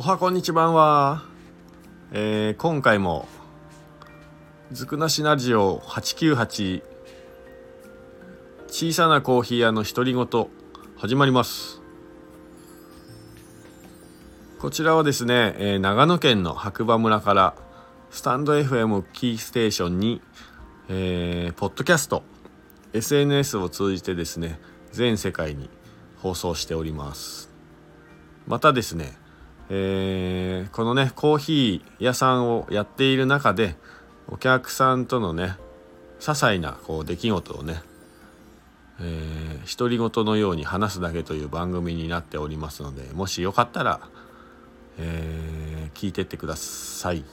おはこんにちは、えー、今回もずくなしラジオ898小さなコーヒー屋の独り言始まります。こちらはですね、えー、長野県の白馬村からスタンド FM キーステーションに、えー、ポッドキャスト SNS を通じてですね全世界に放送しております。またですね、えー、このねコーヒー屋さんをやっている中でお客さんとのね些細なこう出来事をねえー、独り言のように話すだけという番組になっておりますのでもしよかったら、えー、聞いてってください。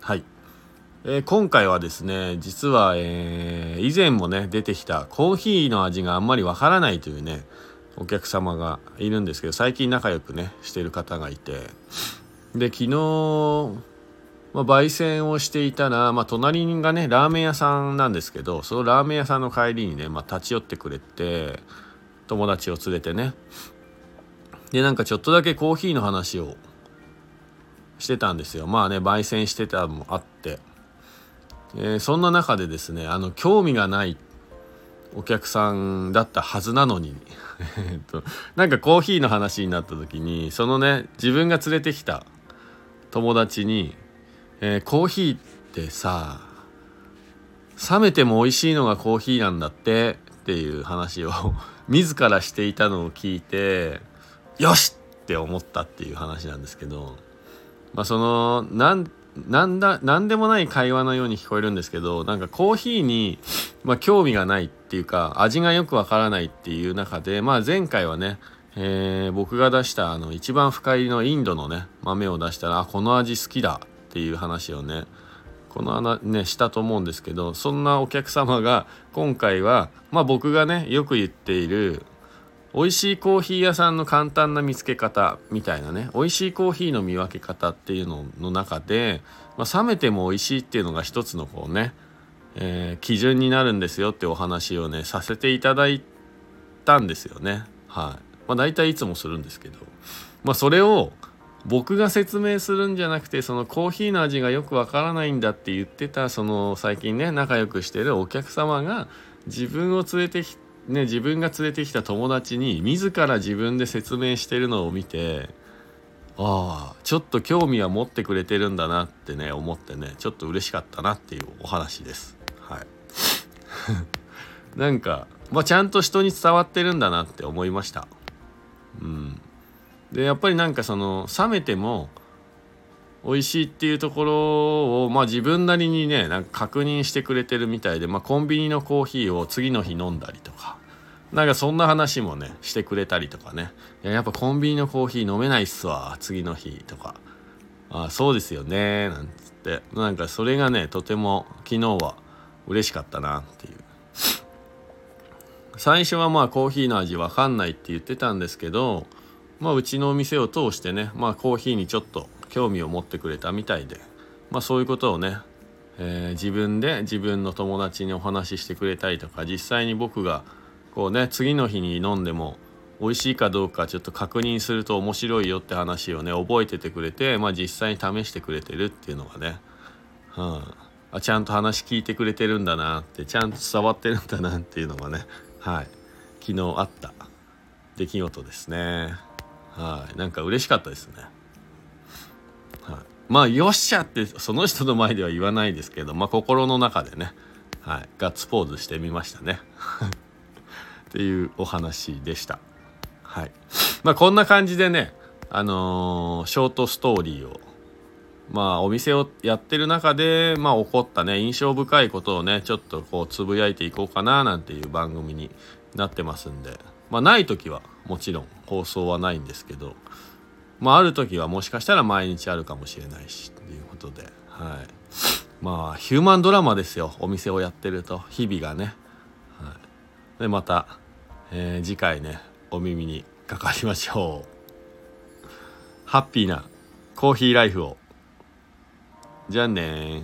はい。えー、今回はですね実は、えー、以前もね出てきたコーヒーの味があんまりわからないというねお客様がいるんですけど最近仲良くねしてる方がいて。で昨日、まあ、焙煎をしていたら、まあ、隣がねラーメン屋さんなんですけどそのラーメン屋さんの帰りにね、まあ、立ち寄ってくれて友達を連れてね。でなんかちょっとだけコーヒーの話をしてたんですよ。まあね焙煎してたのもあって。えー、そんな中でですねあの興味がないお客さんだったはずなのに。なんかコーヒーの話になった時にそのね自分が連れてきた友達に、えー、コーヒーってさ冷めても美味しいのがコーヒーなんだってっていう話を 自らしていたのを聞いてよしって思ったっていう話なんですけどまあそのなんなんだ何でもない会話のように聞こえるんですけどなんかコーヒーに、まあ、興味がないっていうか味がよくわからないっていう中で、まあ、前回はね、えー、僕が出したあの一番深入りのインドのね豆を出したらあこの味好きだっていう話をねこの穴ねしたと思うんですけどそんなお客様が今回は、まあ、僕がねよく言っている美味しいコーヒー屋さんの簡単な見つけ方みたいなね美味しいコーヒーの見分け方っていうのの中で、まあ、冷めても美味しいっていうのが一つのこうね、えー、基準になるんですよってお話をねさせていただいたんですよね。はい。まあ大体いつもするんですけど。まあそれを僕が説明するんじゃなくてそのコーヒーの味がよくわからないんだって言ってたその最近ね仲良くしてるお客様が自分を連れてきてね、自分が連れてきた友達に自ら自分で説明してるのを見てああちょっと興味は持ってくれてるんだなってね思ってねちょっと嬉しかったなっていうお話です。はい、なんか、まあ、ちゃんと人に伝わってるんだなって思いました。うん、でやっぱりなんかその冷めても美味しいっていうところを、まあ、自分なりにねなんか確認してくれてるみたいで、まあ、コンビニのコーヒーを次の日飲んだりとかなんかそんな話もねしてくれたりとかね。ややっぱコンビニのコーヒー飲めないっすわ次の日とか。あそうですよねなんつって。なんかそれがねとても昨日は嬉しかったなっていう。最初はまあコーヒーの味わかんないって言ってたんですけどまあうちのお店を通してねまあコーヒーにちょっと興味を持ってくれたみたいで、まあ、そういうことをね、えー、自分で自分の友達にお話ししてくれたりとか実際に僕がこうね次の日に飲んでも美味しいかどうかちょっと確認すると面白いよって話をね覚えててくれて、まあ、実際に試してくれてるっていうのがね、うん、あちゃんと話聞いてくれてるんだなってちゃんと伝わってるんだなっていうのがね、はい、昨日あった。出来事ですね。はい、なんか嬉しかったですね。はい。まあよっしゃってその人の前では言わないですけどまあ心の中でね、はい、ガッツポーズしてみましたね。っていうお話でした。はい。まあこんな感じでねあのー、ショートストーリーをまあお店をやってる中でまあ起こったね印象深いことをねちょっとこうつぶやいていこうかななんていう番組になってますんで。まあない時はもちろん放送はないんですけどまあ、ある時はもしかしたら毎日あるかもしれないしということで、はい、まあヒューマンドラマですよお店をやってると。日々がね、でまた、えー、次回ねお耳にかかりましょう。ハッピーなコーヒーライフを。じゃあね